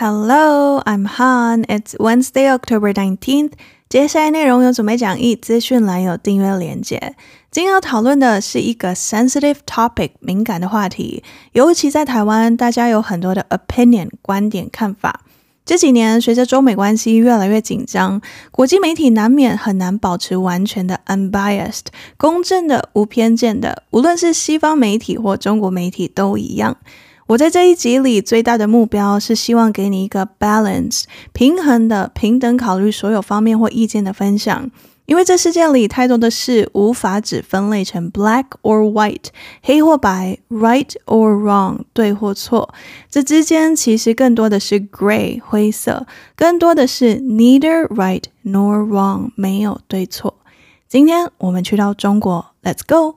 Hello, I'm Han. It's Wednesday, October 19th. 接下来内容有准备讲义，资讯栏有订阅连接。今天要讨论的是一个 sensitive topic，敏感的话题，尤其在台湾，大家有很多的 opinion 观点看法。这几年，随着中美关系越来越紧张，国际媒体难免很难保持完全的 unbiased 公正的、无偏见的，无论是西方媒体或中国媒体都一样。我在这一集里最大的目标是希望给你一个 balance 平衡的、平等考虑所有方面或意见的分享，因为这世界里太多的事无法只分类成 black or white 黑或白，right or wrong 对或错，这之间其实更多的是 gray 灰色，更多的是 neither right nor wrong 没有对错。今天我们去到中国，Let's go。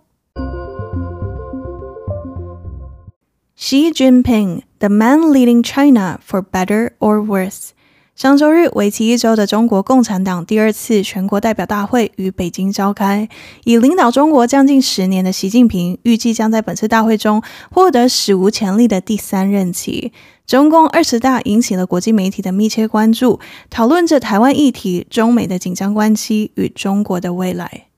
Xi Jinping, the man leading China for better or worse。上周日，为期一周的中国共产党第二次全国代表大会于北京召开。以领导中国将近十年的习近平，预计将在本次大会中获得史无前例的第三任期。中共二十大引起了国际媒体的密切关注，讨论着台湾议题、中美的紧张关系与中国的未来。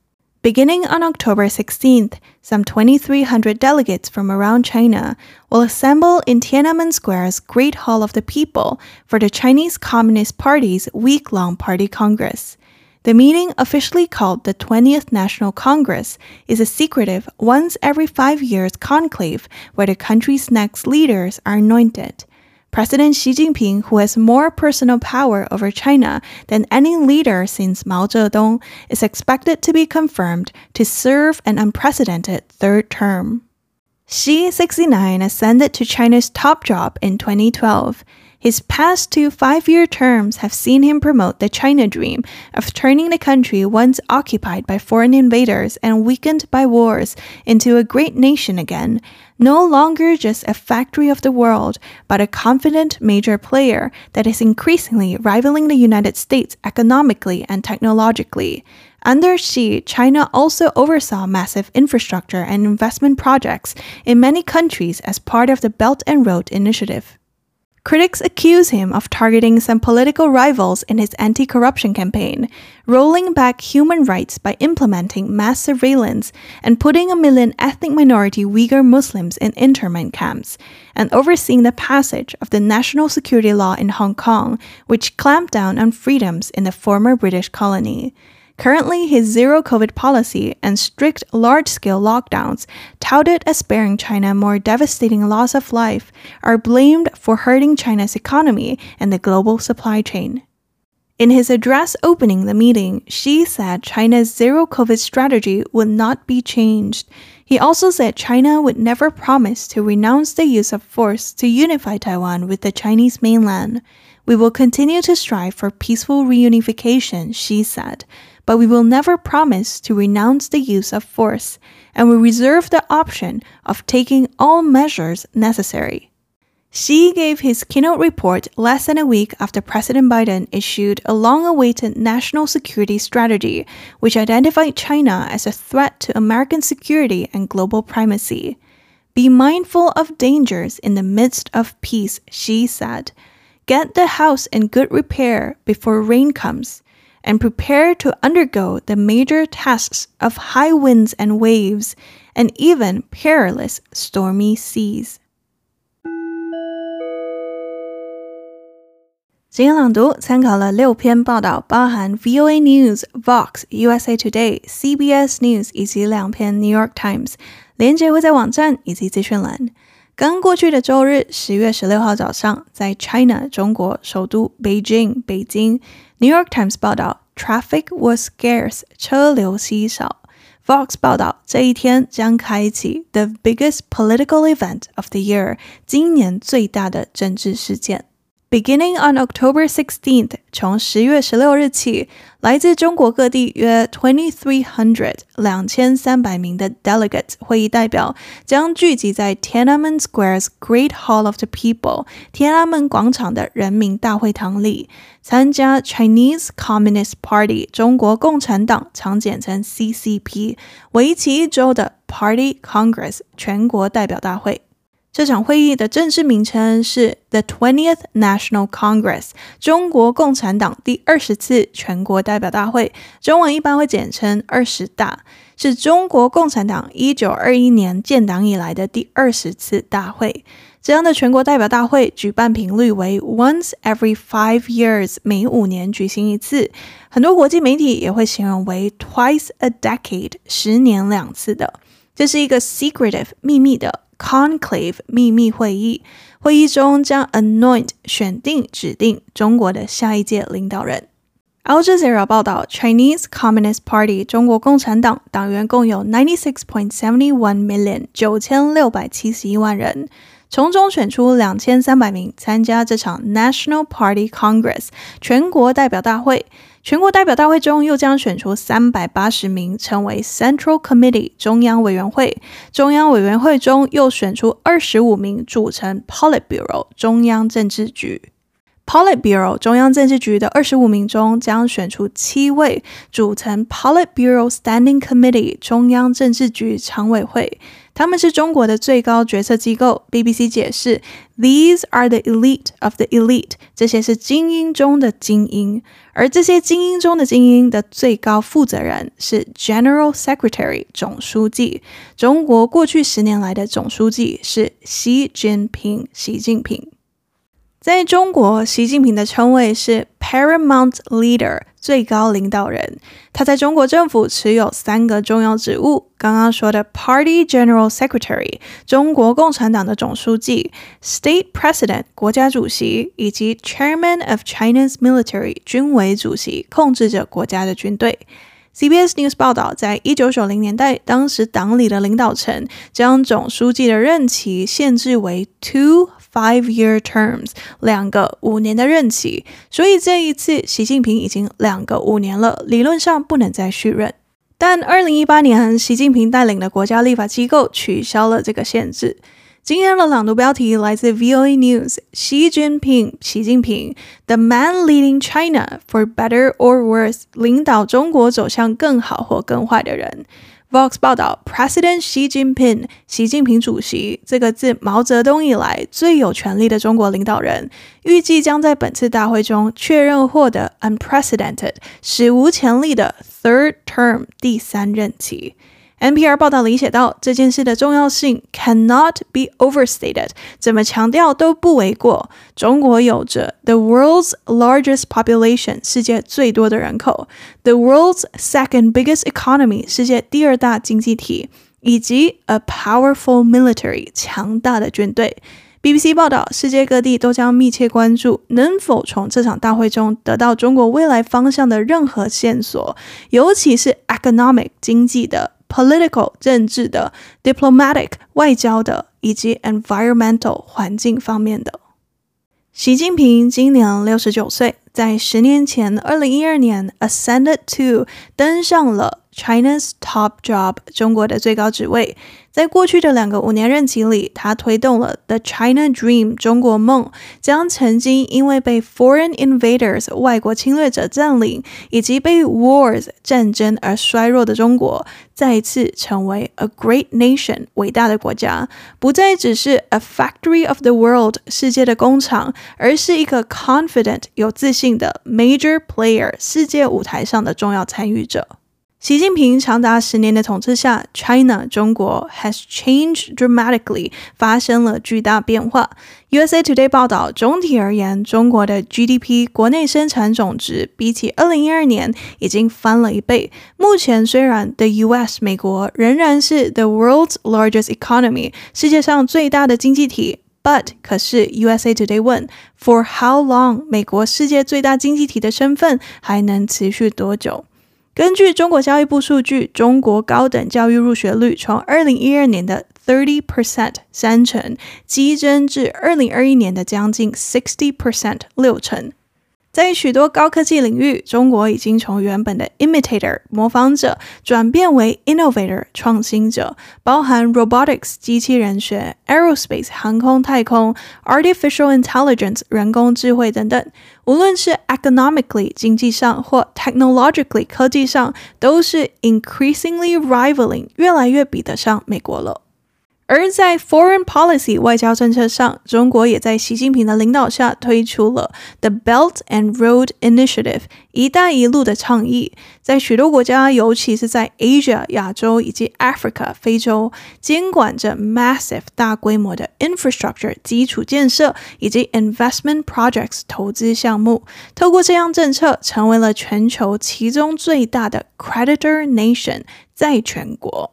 Beginning on October 16th, some 2,300 delegates from around China will assemble in Tiananmen Square's Great Hall of the People for the Chinese Communist Party's week-long party congress. The meeting, officially called the 20th National Congress, is a secretive, once every five years conclave where the country's next leaders are anointed. President Xi Jinping, who has more personal power over China than any leader since Mao Zedong, is expected to be confirmed to serve an unprecedented third term. Xi, 69, ascended to China's top job in 2012. His past two five year terms have seen him promote the China dream of turning the country once occupied by foreign invaders and weakened by wars into a great nation again, no longer just a factory of the world, but a confident major player that is increasingly rivaling the United States economically and technologically. Under Xi, China also oversaw massive infrastructure and investment projects in many countries as part of the Belt and Road Initiative. Critics accuse him of targeting some political rivals in his anti corruption campaign, rolling back human rights by implementing mass surveillance and putting a million ethnic minority Uyghur Muslims in internment camps, and overseeing the passage of the national security law in Hong Kong, which clamped down on freedoms in the former British colony. Currently, his zero COVID policy and strict large scale lockdowns, touted as sparing China more devastating loss of life, are blamed for hurting China's economy and the global supply chain. In his address opening the meeting, Xi said China's zero COVID strategy would not be changed. He also said China would never promise to renounce the use of force to unify Taiwan with the Chinese mainland. We will continue to strive for peaceful reunification, Xi said but we will never promise to renounce the use of force, and we reserve the option of taking all measures necessary. Xi gave his keynote report less than a week after President Biden issued a long awaited national security strategy, which identified China as a threat to American security and global primacy. Be mindful of dangers in the midst of peace, Xi said. Get the house in good repair before rain comes and prepare to undergo the major tasks of high winds and waves, and even perilous stormy seas. 今天朗读参考了六篇报道，包含 VOA News、Vox、USA Today、CBS News 以及两篇 New York Times。连结会在网站以及资讯栏。刚过去的周日，十月十六号早上，在 China 中国首都北京北京。 New York Times 报道，Traffic was scarce，车流稀少。Fox 报道，这一天将开启 the biggest political event of the year，今年最大的政治事件。 Beginning on October 16th，从十月十六日起，来自中国各地约 twenty three hundred 两千三百名的 delegates 会议代表将聚集在 Tiananmen Square's Great Hall of the People 天安门广场的人民大会堂里，参加 Chinese Communist Party 中国共产党常简称 CCP 为期一周的 Party Congress 全国代表大会。 这场会议的正式名称是 The Twentieth National Congress，中国共产党第二十次全国代表大会，中文一般会简称二十大，是中国共产党一九二一年建党以来的第二十次大会。这样的全国代表大会举办频率为 once every five years，每五年举行一次。很多国际媒体也会形容为 twice a decade，十年两次的。这是一个 secretive 秘密的。Conclave 秘密会议，会议中将 anoint 选定指定中国的下一届领导人。Al Jazeera 报道，Chinese Communist Party 中国共产党党员共有 ninety six point seventy one million 九千六百七十一万人，从中选出两千三百名参加这场 National Party Congress 全国代表大会。全国代表大会中又将选出三百八十名，成为 Central Committee 中央委员会。中央委员会中又选出二十五名，组成 Politburo 中央政治局。Politburo 中央政治局的二十五名中，将选出七位，组成 Politburo Standing Committee 中央政治局常委会。他们是中国的最高决策机构。BBC 解释：These are the elite of the elite。这些是精英中的精英，而这些精英中的精英的最高负责人是 General Secretary 总书记。中国过去十年来的总书记是习近平，习近平。在中国，习近平的称谓是 Paramount Leader，最高领导人。他在中国政府持有三个重要职务：刚刚说的 Party General Secretary，中国共产党的总书记；State President，国家主席；以及 Chairman of China's Military，军委主席，控制着国家的军队。CBS News 报道，在一九九零年代，当时党里的领导层将总书记的任期限制为 two。Five-year terms，两个五年的任期，所以这一次习近平已经两个五年了，理论上不能再续任。但二零一八年，习近平带领的国家立法机构取消了这个限制。今天的朗读标题来自 VOA News：习近平，习近平，The man leading China for better or worse，领导中国走向更好或更坏的人。Vox 报道，President Xi Jinping，习近平主席，这个自毛泽东以来最有权力的中国领导人，预计将在本次大会中确认获得 unprecedented 史无前例的 third term 第三任期。NPR 报道里写道，这件事的重要性 cannot be overstated，怎么强调都不为过。中国有着 the world's largest population，世界最多的人口；the world's second biggest economy，世界第二大经济体；以及 a powerful military，强大的军队。BBC 报道，世界各地都将密切关注能否从这场大会中得到中国未来方向的任何线索，尤其是 economic 经济的。Political 政治的，diplomatic 外交的，以及 environmental 环境方面的。习近平今年六十九岁，在十年前，二零一二年 ascended to 登上了。China's top job，中国的最高职位。在过去的两个五年任期里，他推动了 The China Dream，中国梦，将曾经因为被 foreign invaders 外国侵略者占领，以及被 wars 战争而衰弱的中国，再次成为 a great nation，伟大的国家，不再只是 a factory of the world，世界的工厂，而是一个 confident，有自信的 major player，世界舞台上的重要参与者。习近平长达十年的统治下，China 中国 has changed dramatically，发生了巨大变化。USA Today 报道，总体而言，中国的 GDP 国内生产总值比起二零一二年已经翻了一倍。目前虽然 the US 美国仍然是 the world's largest economy 世界上最大的经济体，but 可是 USA Today 问，for how long 美国世界最大经济体的身份还能持续多久？根据中国教育部数据，中国高等教育入学率从二零一二年的 thirty percent 三成，激增至二零二一年的将近 sixty percent 六成。在许多高科技领域，中国已经从原本的 imitator 模仿者转变为 innovator 创新者，包含 robotics 机器人学、aerospace 航空太空、artificial intelligence 人工智慧等等。无论是 economically 经济上或 technologically 科技上，都是 increasingly rivaling 越来越比得上美国了。而在 foreign policy 外交政策上，中国也在习近平的领导下推出了 the Belt and Road Initiative（ 一带一路）的倡议，在许多国家，尤其是在 Asia（ 亚洲）以及 Africa（ 非洲），监管着 massive 大规模的 infrastructure 基础建设以及 investment projects 投资项目。透过这样政策，成为了全球其中最大的 creditor nation 债权国。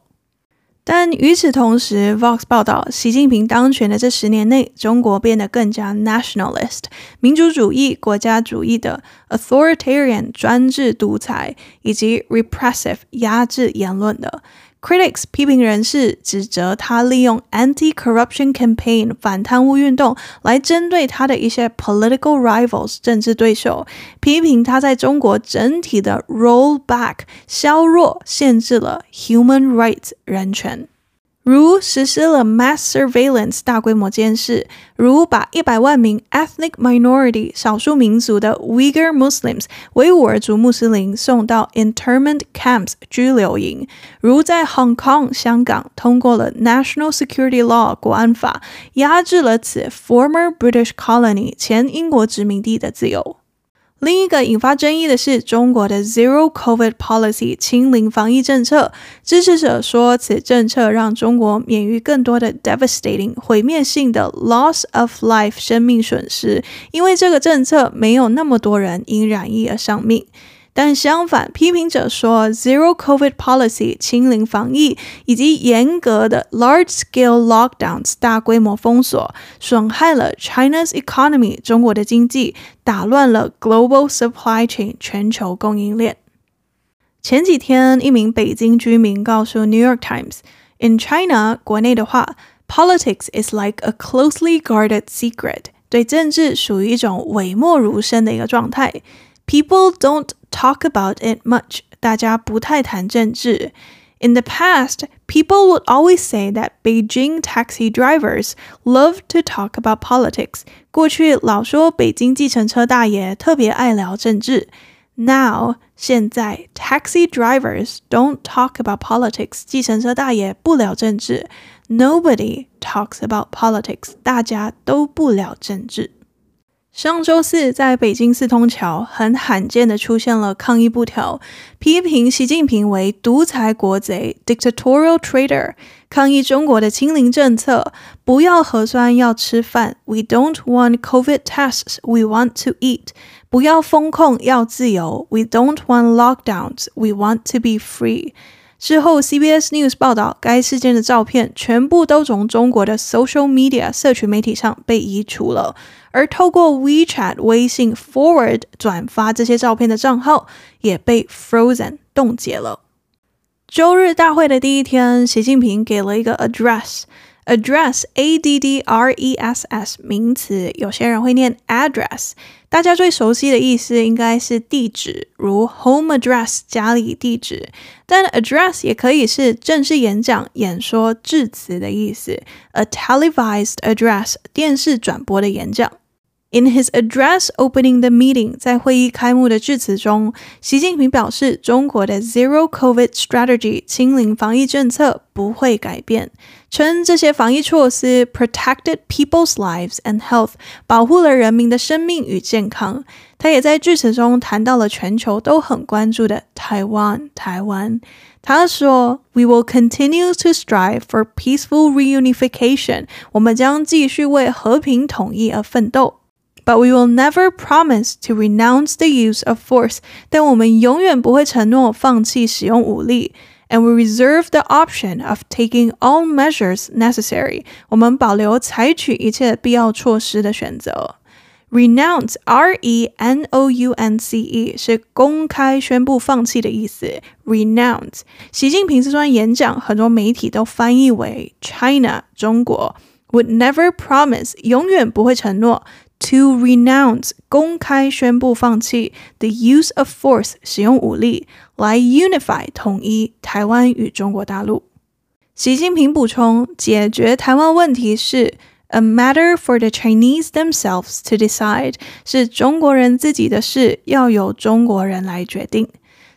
但与此同时，Vox 报道，习近平当权的这十年内，中国变得更加 nationalist，民族主义、国家主义的 authoritarian 专制独裁，以及 repressive 压制言论的。Critics 批评人士指责他利用 anti-corruption campaign 反贪污运动来针对他的一些 political rivals 政治对手，批评他在中国整体的 roll back 削弱，限制了 human rights 人权。如实施了 mass surveillance 大规模监视，如把一百万名 ethnic minority 少数民族的 Uyghur Muslims 维吾尔族穆斯林送到 internment camps 拘留营，如在 Hong Kong 香港通过了 National Security Law 国安法，压制了此 former British colony 前英国殖民地的自由。另一个引发争议的是中国的 Zero COVID Policy 清零防疫政策。支持者说，此政策让中国免于更多的 devastating 毁灭性的 loss of life 生命损失，因为这个政策没有那么多人因染疫而丧命。但相反，批评者说，Zero COVID Policy 清零防疫以及严格的 large scale lockdowns 大规模封锁，损害了 China's economy 中国的经济，打乱了 global supply chain 全球供应链。前几天，一名北京居民告诉 New York Times，In China 国内的话，politics is like a closely guarded secret，对政治属于一种讳莫如深的一个状态。People don't talk about it much. 大家不太谈政治。In the past, people would always say that Beijing taxi drivers love to talk about politics. 过去老说北京计程车大爷特别爱聊政治。Now, 现在 taxi drivers don't talk about politics. 计程车大爷不聊政治。Nobody talks about politics. 大家都不聊政治。 上周四，在北京四通桥，很罕见的出现了抗议布条，批评习近平为独裁国贼 （dictatorial traitor），抗议中国的清零政策，不要核酸要吃饭，We don't want COVID tests, we want to eat，不要封控要自由，We don't want lockdowns, we want to be free。 之后，CBS News 报道，该事件的照片全部都从中国的 social media 社群媒体上被移除了，而透过 WeChat 微信 forward 转发这些照片的账号也被 frozen 冻结了。周日大会的第一天，习近平给了一个 address。Address, A D D R E S S 名词，有些人会念 address。大家最熟悉的意思应该是地址，如 home address 家里地址。但 address 也可以是正式演讲、演说、致辞的意思。A televised address 电视转播的演讲。In his address opening the meeting，在会议开幕的致辞中，习近平表示，中国的 Zero COVID strategy 清零防疫政策不会改变，称这些防疫措施 protected people's lives and health，保护了人民的生命与健康。他也在致辞中谈到了全球都很关注的台湾，台湾。他说：“We will continue to strive for peaceful reunification，我们将继续为和平统一而奋斗。” But we will never promise to renounce the use of force. 但我们永远不会承诺放弃使用武力。And we reserve the option of taking all measures necessary. 我们保留采取一切必要措施的选择。Renounce, R-E-N-O-U-N-C-E 是公开宣布放弃的意思。Renounce，习近平这段演讲，很多媒体都翻译为 China 中国 would never promise 永远不会承诺。 To renounce 公开宣布放弃 the use of force 使用武力来 unify 统一台湾与中国大陆。习近平补充，解决台湾问题是 a matter for the Chinese themselves to decide 是中国人自己的事，要由中国人来决定。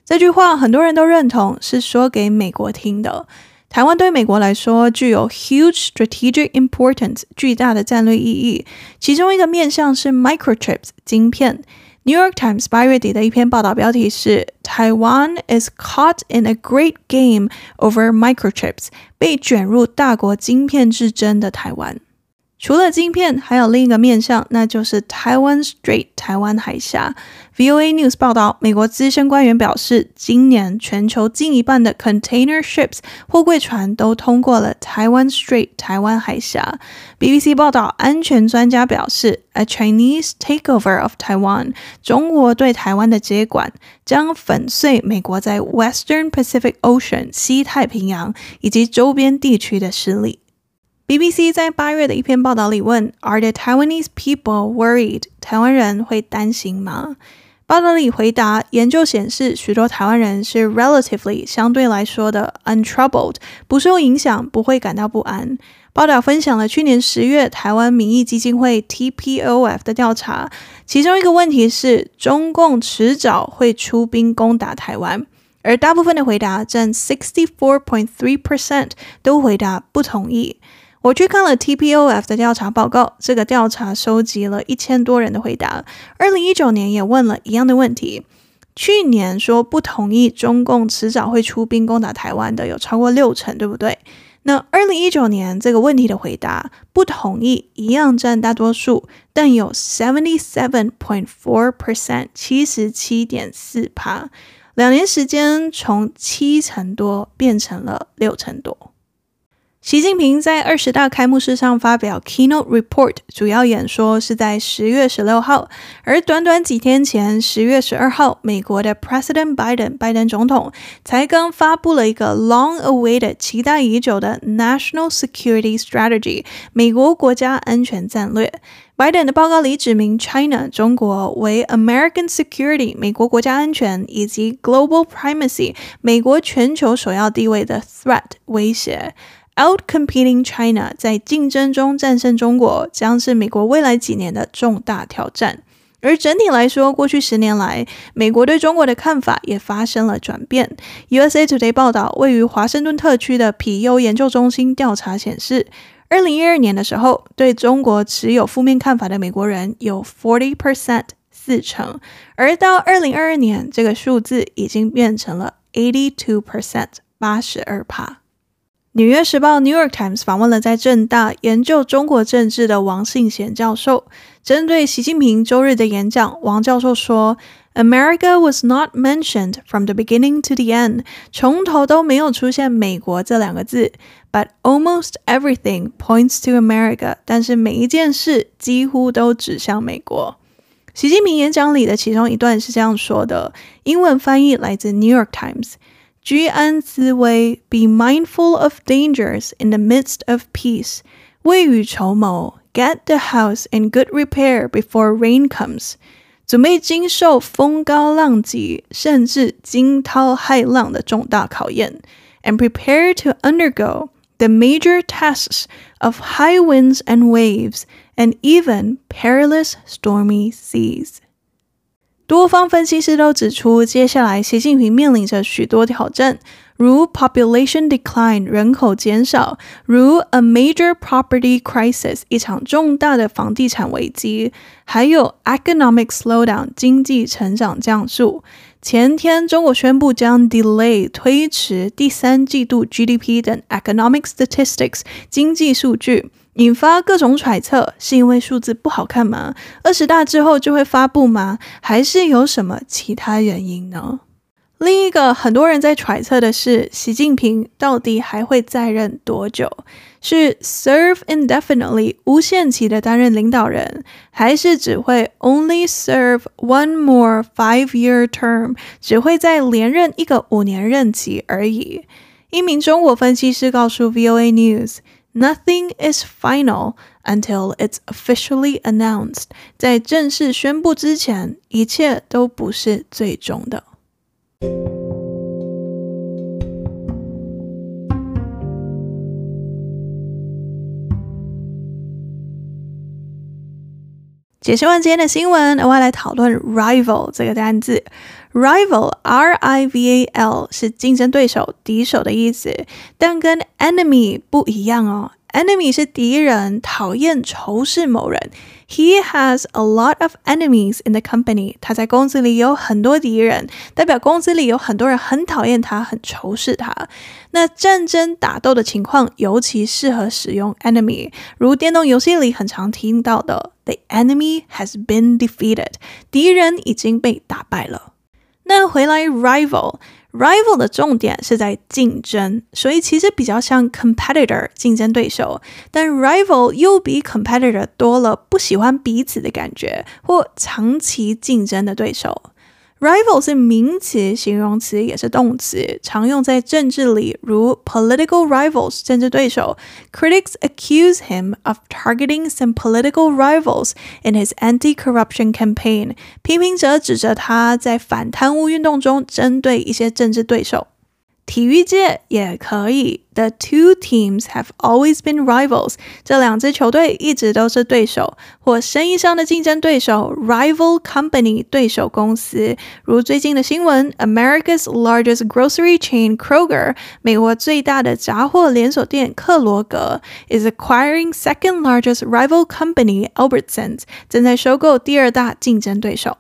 这句话很多人都认同，是说给美国听的。台湾对美国来说具有 huge strategic importance 巨大的战略意义，其中一个面向是 microchips 晶片。New York Times 八月底的一篇报道标题是 “Taiwan is caught in a great game over microchips”，被卷入大国晶片之争的台湾。除了晶片，还有另一个面向，那就是 Taiwan Strait 台湾海峡。VOA News 报道，美国资深官员表示，今年全球近一半的 container ships 货柜船都通过了 Taiwan Strait 台湾海峡。BBC 报道，安全专家表示，a Chinese takeover of Taiwan 中国对台湾的接管将粉碎美国在 Western Pacific Ocean 西太平洋以及周边地区的势力。BBC 在八月的一篇报道里问：“Are the Taiwanese people worried？” 台湾人会担心吗？报道里回答：“研究显示，许多台湾人是 relatively 相对来说的 untroubled，不受影响，不会感到不安。”报道分享了去年十月台湾民意基金会 TPOF 的调查，其中一个问题是中共迟早会出兵攻打台湾，而大部分的回答占64.3 percent 都回答不同意。我去看了 TPOF 的调查报告，这个调查收集了一千多人的回答。二零一九年也问了一样的问题。去年说不同意中共迟早会出兵攻打台湾的有超过六成，对不对？那二零一九年这个问题的回答不同意一样占大多数，但有 seventy seven point four percent 七十七点四趴，两年时间从七成多变成了六成多。习近平在二十大开幕式上发表 keynote report，主要演说是在十月十六号，而短短几天前，十月十二号，美国的 President Biden 拜登总统才刚发布了一个 long-awaited 期待已久的 National Security Strategy 美国国家安全战略。拜登的报告里指明 China 中国为 American Security 美国国家安全以及 Global Primacy 美国全球首要地位的 threat 威胁。Outcompeting China，在竞争中战胜中国，将是美国未来几年的重大挑战。而整体来说，过去十年来，美国对中国的看法也发生了转变。USA Today 报道，位于华盛顿特区的皮尤研究中心调查显示，二零一二年的时候，对中国持有负面看法的美国人有 forty percent 四成，而到二零二二年，这个数字已经变成了 eighty two percent 八十二趴。《纽约时报》（New York Times） 访问了在政大研究中国政治的王信贤教授，针对习近平周日的演讲，王教授说：“America was not mentioned from the beginning to the end，从头都没有出现‘美国’这两个字，but almost everything points to America。但是每一件事几乎都指向美国。”习近平演讲里的其中一段是这样说的，英文翻译来自《New York Times》。居安思危，be mindful of dangers in the midst of peace。未雨绸缪，get the house in good repair before rain comes。准备经受风高浪急，甚至惊涛骇浪的重大考验，and prepare to undergo the major tasks of high winds and waves and even perilous stormy seas。 多方分析师都指出，接下来习近平面临着许多挑战，如 population decline 人口减少，如 a major property crisis 一场重大的房地产危机，还有 economic slowdown 经济成长降速。前天，中国宣布将 delay 推迟第三季度 GDP 等 economic statistics 经济数据。引发各种揣测，是因为数字不好看吗？二十大之后就会发布吗？还是有什么其他原因呢？另一个很多人在揣测的是，习近平到底还会在任多久？是 serve indefinitely 无限期的担任领导人，还是只会 only serve one more five-year term，只会再连任一个五年任期而已？一名中国分析师告诉 VOA News。Nothing is final until it's officially announced。在正式宣布之前，一切都不是最终的。解释完今天的新闻，我要来讨论 rival 这个单字。 Rival，R-I-V-A-L 是竞争对手、敌手的意思，但跟 enemy 不一样哦。Enemy 是敌人，讨厌、仇视某人。He has a lot of enemies in the company。他在公司里有很多敌人，代表公司里有很多人很讨厌他，很仇视他。那战争打斗的情况尤其适合使用 enemy，如电动游戏里很常听到的 “The enemy has been defeated”，敌人已经被打败了。那回来 rival。Rival 的重点是在竞争，所以其实比较像 competitor 竞争对手，但 rival 又比 competitor 多了不喜欢彼此的感觉或长期竞争的对手。Rival 是名词、形容词也是动词，常用在政治里，如 political rivals 政治对手。Critics accuse him of targeting some political rivals in his anti-corruption campaign。批评者指责他在反贪污运动中针对一些政治对手。 体育界也可以，The two teams have always been rivals。这两支球队一直都是对手，或生意上的竞争对手，rival company 对手公司。如最近的新闻，America's largest grocery chain Kroger，美国最大的杂货连锁店克罗格，is acquiring second largest rival company Albertsons，正在收购第二大竞争对手。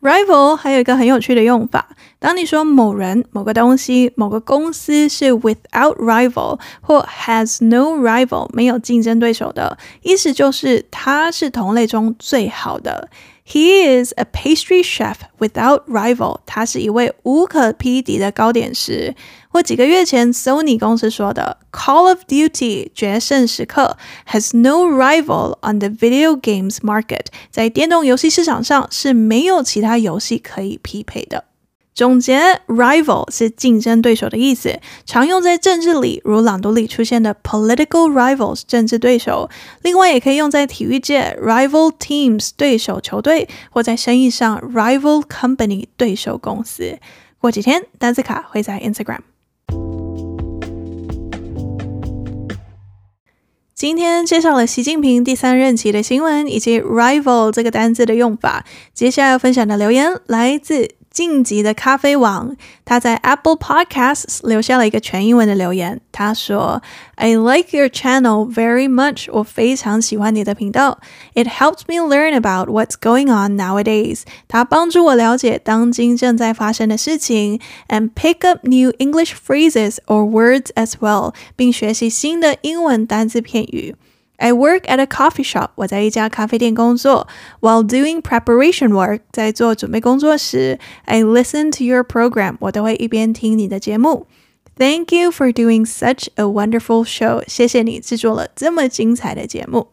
Rival 还有一个很有趣的用法，当你说某人、某个东西、某个公司是 without rival 或 has no rival 没有竞争对手的，意思就是它是同类中最好的。He is a pastry chef without rival。他是一位无可匹敌的糕点师。或几个月前，Sony 公司说的，Call of Duty 决胜时刻 has no rival on the video games market。在电动游戏市场上是没有其他游戏可以匹配的。 总结，rival 是竞争对手的意思，常用在政治里，如朗读里出现的 political rivals 政治对手。另外，也可以用在体育界，rival teams 对手球队，或在生意上，rival company 对手公司。过几天，单词卡会在 Instagram。今天介绍了习近平第三任期的新闻，以及 rival 这个单字的用法。接下来要分享的留言来自。晋级的咖啡王，他在 Apple Podcasts 留下了一个全英文的留言。他说：“I like your channel very much。我非常喜欢你的频道。It helps me learn about what's going on nowadays。它帮助我了解当今正在发生的事情，and pick up new English phrases or words as well，并学习新的英文单字片语。” I work at a coffee shop。我在一家咖啡店工作。While doing preparation work，在做准备工作时，I listen to your program。我都会一边听你的节目。Thank you for doing such a wonderful show。谢谢你制作了这么精彩的节目。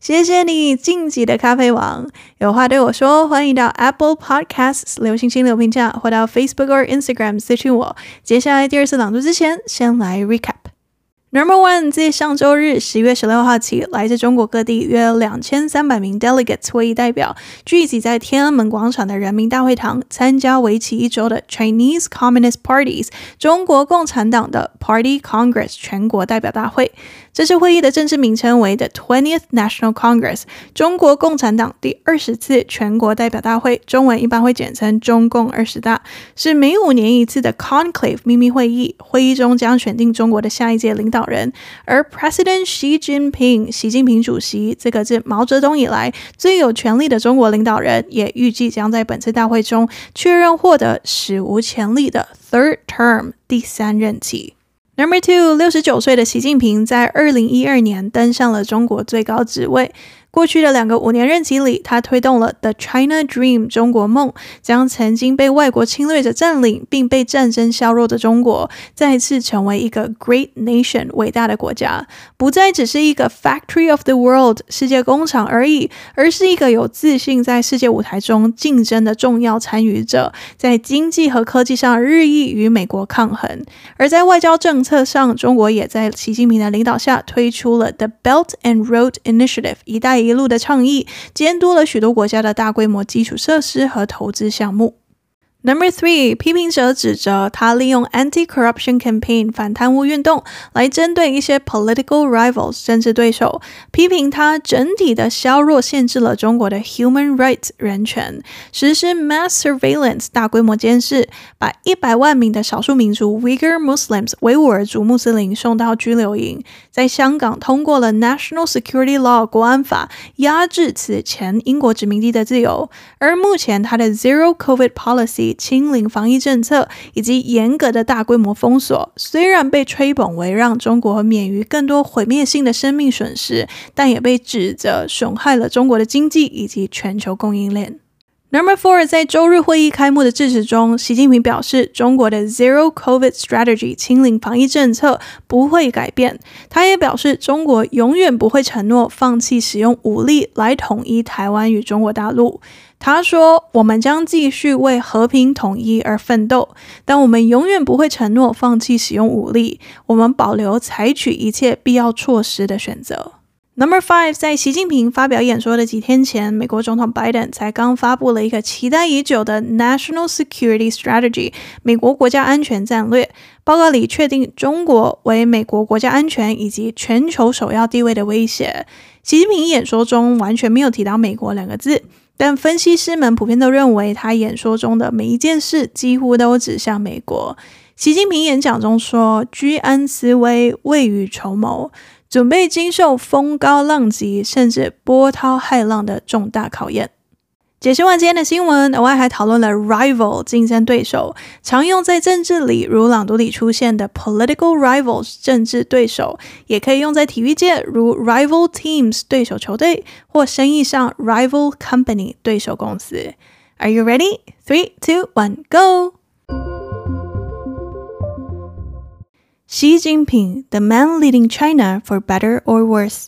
谢谢你，晋级的咖啡王。有话对我说，欢迎到 Apple Podcasts 留星星留评价，或到 Facebook 或 Instagram 私讯我。接下来第二次朗读之前，先来 recap。 Number one，自上周日十月十六号起，来自中国各地约两千三百名 delegates 会议代表聚集在天安门广场的人民大会堂，参加为期一周的 Chinese Communist Parties 中国共产党的 Party Congress 全国代表大会。这次会议的政治名称为 The Twentieth National Congress，中国共产党第二十次全国代表大会，中文一般会简称中共二十大，是每五年一次的 conclave 秘密会议。会议中将选定中国的下一届领导人，而 President Xi Jinping，习近平主席，这个自毛泽东以来最有权力的中国领导人，也预计将在本次大会中确认获得史无前例的 third term 第三任期。Number two，六十九岁的习近平在二零一二年登上了中国最高职位。过去的两个五年任期里，他推动了 The China Dream 中国梦，将曾经被外国侵略者占领并被战争削弱的中国，再次成为一个 Great Nation 伟大的国家，不再只是一个 Factory of the World 世界工厂而已，而是一个有自信在世界舞台中竞争的重要参与者，在经济和科技上日益与美国抗衡。而在外交政策上，中国也在习近平的领导下推出了 The Belt and Road Initiative 一带一路的倡议，监督了许多国家的大规模基础设施和投资项目。Number three，批评者指责他利用 anti-corruption campaign 反贪污运动来针对一些 political rivals 政治对手，批评他整体的削弱限制了中国的 human rights 人权，实施 mass surveillance 大规模监视，把一百万名的少数民族 Uyghur Muslims 维吾尔族穆斯林送到拘留营，在香港通过了 National Security Law 国安法，压制此前英国殖民地的自由，而目前他的 Zero COVID Policy。清零防疫政策以及严格的大规模封锁，虽然被吹捧为让中国免于更多毁灭性的生命损失，但也被指责损害了中国的经济以及全球供应链。Number four，在周日会议开幕的致辞中，习近平表示，中国的 Zero COVID Strategy 清零防疫政策不会改变。他也表示，中国永远不会承诺放弃使用武力来统一台湾与中国大陆。他说：“我们将继续为和平统一而奋斗，但我们永远不会承诺放弃使用武力。我们保留采取一切必要措施的选择。” Number five，在习近平发表演说的几天前，美国总统拜登才刚发布了一个期待已久的 National Security Strategy（ 美国国家安全战略）报告里，确定中国为美国国家安全以及全球首要地位的威胁。习近平演说中完全没有提到“美国”两个字。但分析师们普遍都认为，他演说中的每一件事几乎都指向美国。习近平演讲中说：“居安思危，未雨绸缪，准备经受风高浪急，甚至波涛骇浪的重大考验。”解释完今天的新闻，额外还讨论了 rival 竞争对手，常用在政治里如朗读里出现的 political rivals 政治对手，也可以用在体育界如 rival teams 对手球队，或生意上 rival company 对手公司。Are you ready? Three, two, one, go! Xi Jinping, the man leading China for better or worse.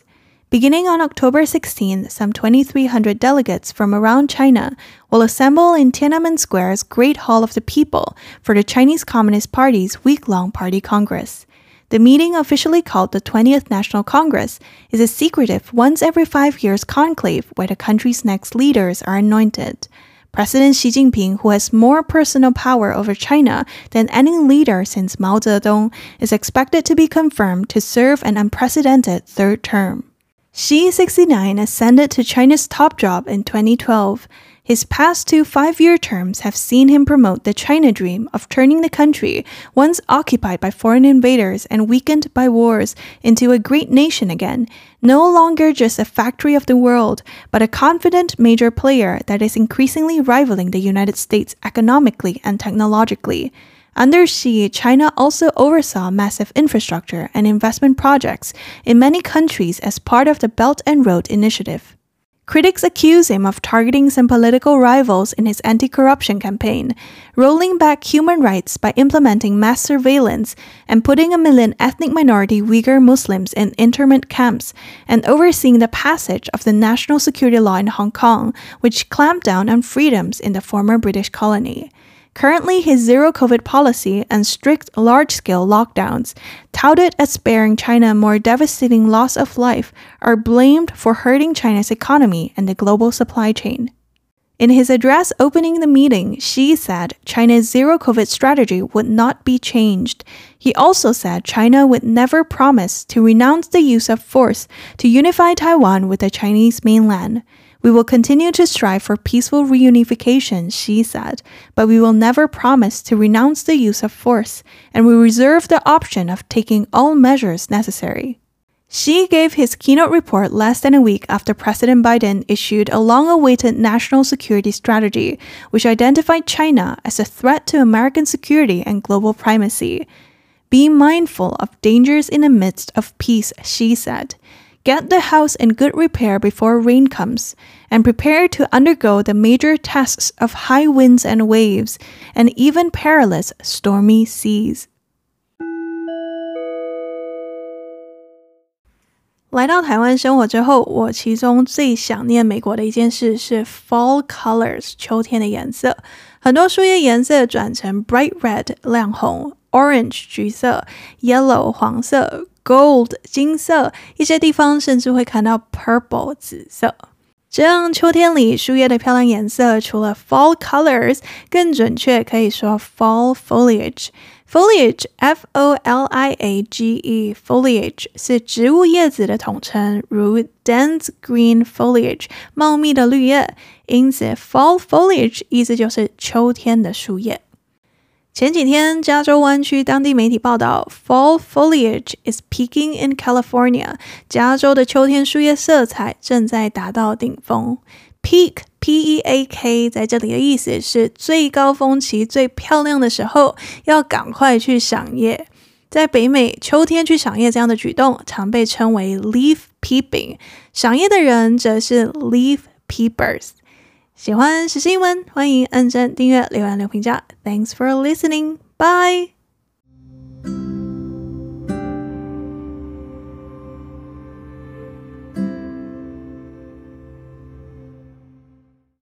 Beginning on October 16, some 2,300 delegates from around China will assemble in Tiananmen Square's Great Hall of the People for the Chinese Communist Party's week long party congress. The meeting, officially called the 20th National Congress, is a secretive once every five years conclave where the country's next leaders are anointed. President Xi Jinping, who has more personal power over China than any leader since Mao Zedong, is expected to be confirmed to serve an unprecedented third term. Xi, 69, ascended to China's top job in 2012. His past two five year terms have seen him promote the China dream of turning the country, once occupied by foreign invaders and weakened by wars, into a great nation again, no longer just a factory of the world, but a confident major player that is increasingly rivaling the United States economically and technologically. Under Xi, China also oversaw massive infrastructure and investment projects in many countries as part of the Belt and Road Initiative. Critics accuse him of targeting some political rivals in his anti corruption campaign, rolling back human rights by implementing mass surveillance and putting a million ethnic minority Uyghur Muslims in internment camps, and overseeing the passage of the national security law in Hong Kong, which clamped down on freedoms in the former British colony. Currently, his zero COVID policy and strict large scale lockdowns, touted as sparing China more devastating loss of life, are blamed for hurting China's economy and the global supply chain. In his address opening the meeting, Xi said China's zero COVID strategy would not be changed. He also said China would never promise to renounce the use of force to unify Taiwan with the Chinese mainland. We will continue to strive for peaceful reunification, she said, but we will never promise to renounce the use of force, and we reserve the option of taking all measures necessary. Xi gave his keynote report less than a week after President Biden issued a long awaited national security strategy, which identified China as a threat to American security and global primacy. Be mindful of dangers in the midst of peace, she said. Get the house in good repair before rain comes, and prepare to undergo the major tests of high winds and waves, and even perilous stormy seas. 来到台湾生活之后，我其中最想念美国的一件事是 Fall Colors 秋天的颜色。很多树叶颜色转成 Bright Red 亮红，Orange 橘色，Yellow 黄色。 Gold 金色，一些地方甚至会看到 purple 紫色。这样，秋天里树叶的漂亮颜色，除了 fall colors，更准确可以说 fall foliage。foliage，f o l i a g e，foliage 是植物叶子的统称，如 dense green foliage，茂密的绿叶。因此，fall foliage 意思就是秋天的树叶。前几天，加州湾区当地媒体报道，fall foliage is peaking in California。加州的秋天树叶色彩正在达到顶峰。peak，p-e-a-k，在这里的意思是最高峰期、最漂亮的时候，要赶快去赏叶。在北美，秋天去赏叶这样的举动常被称为 leaf peeping，赏叶的人则是 leaf peepers。喜欢时事英文，欢迎按赞、订阅、留言、留评价。Thanks for listening. Bye.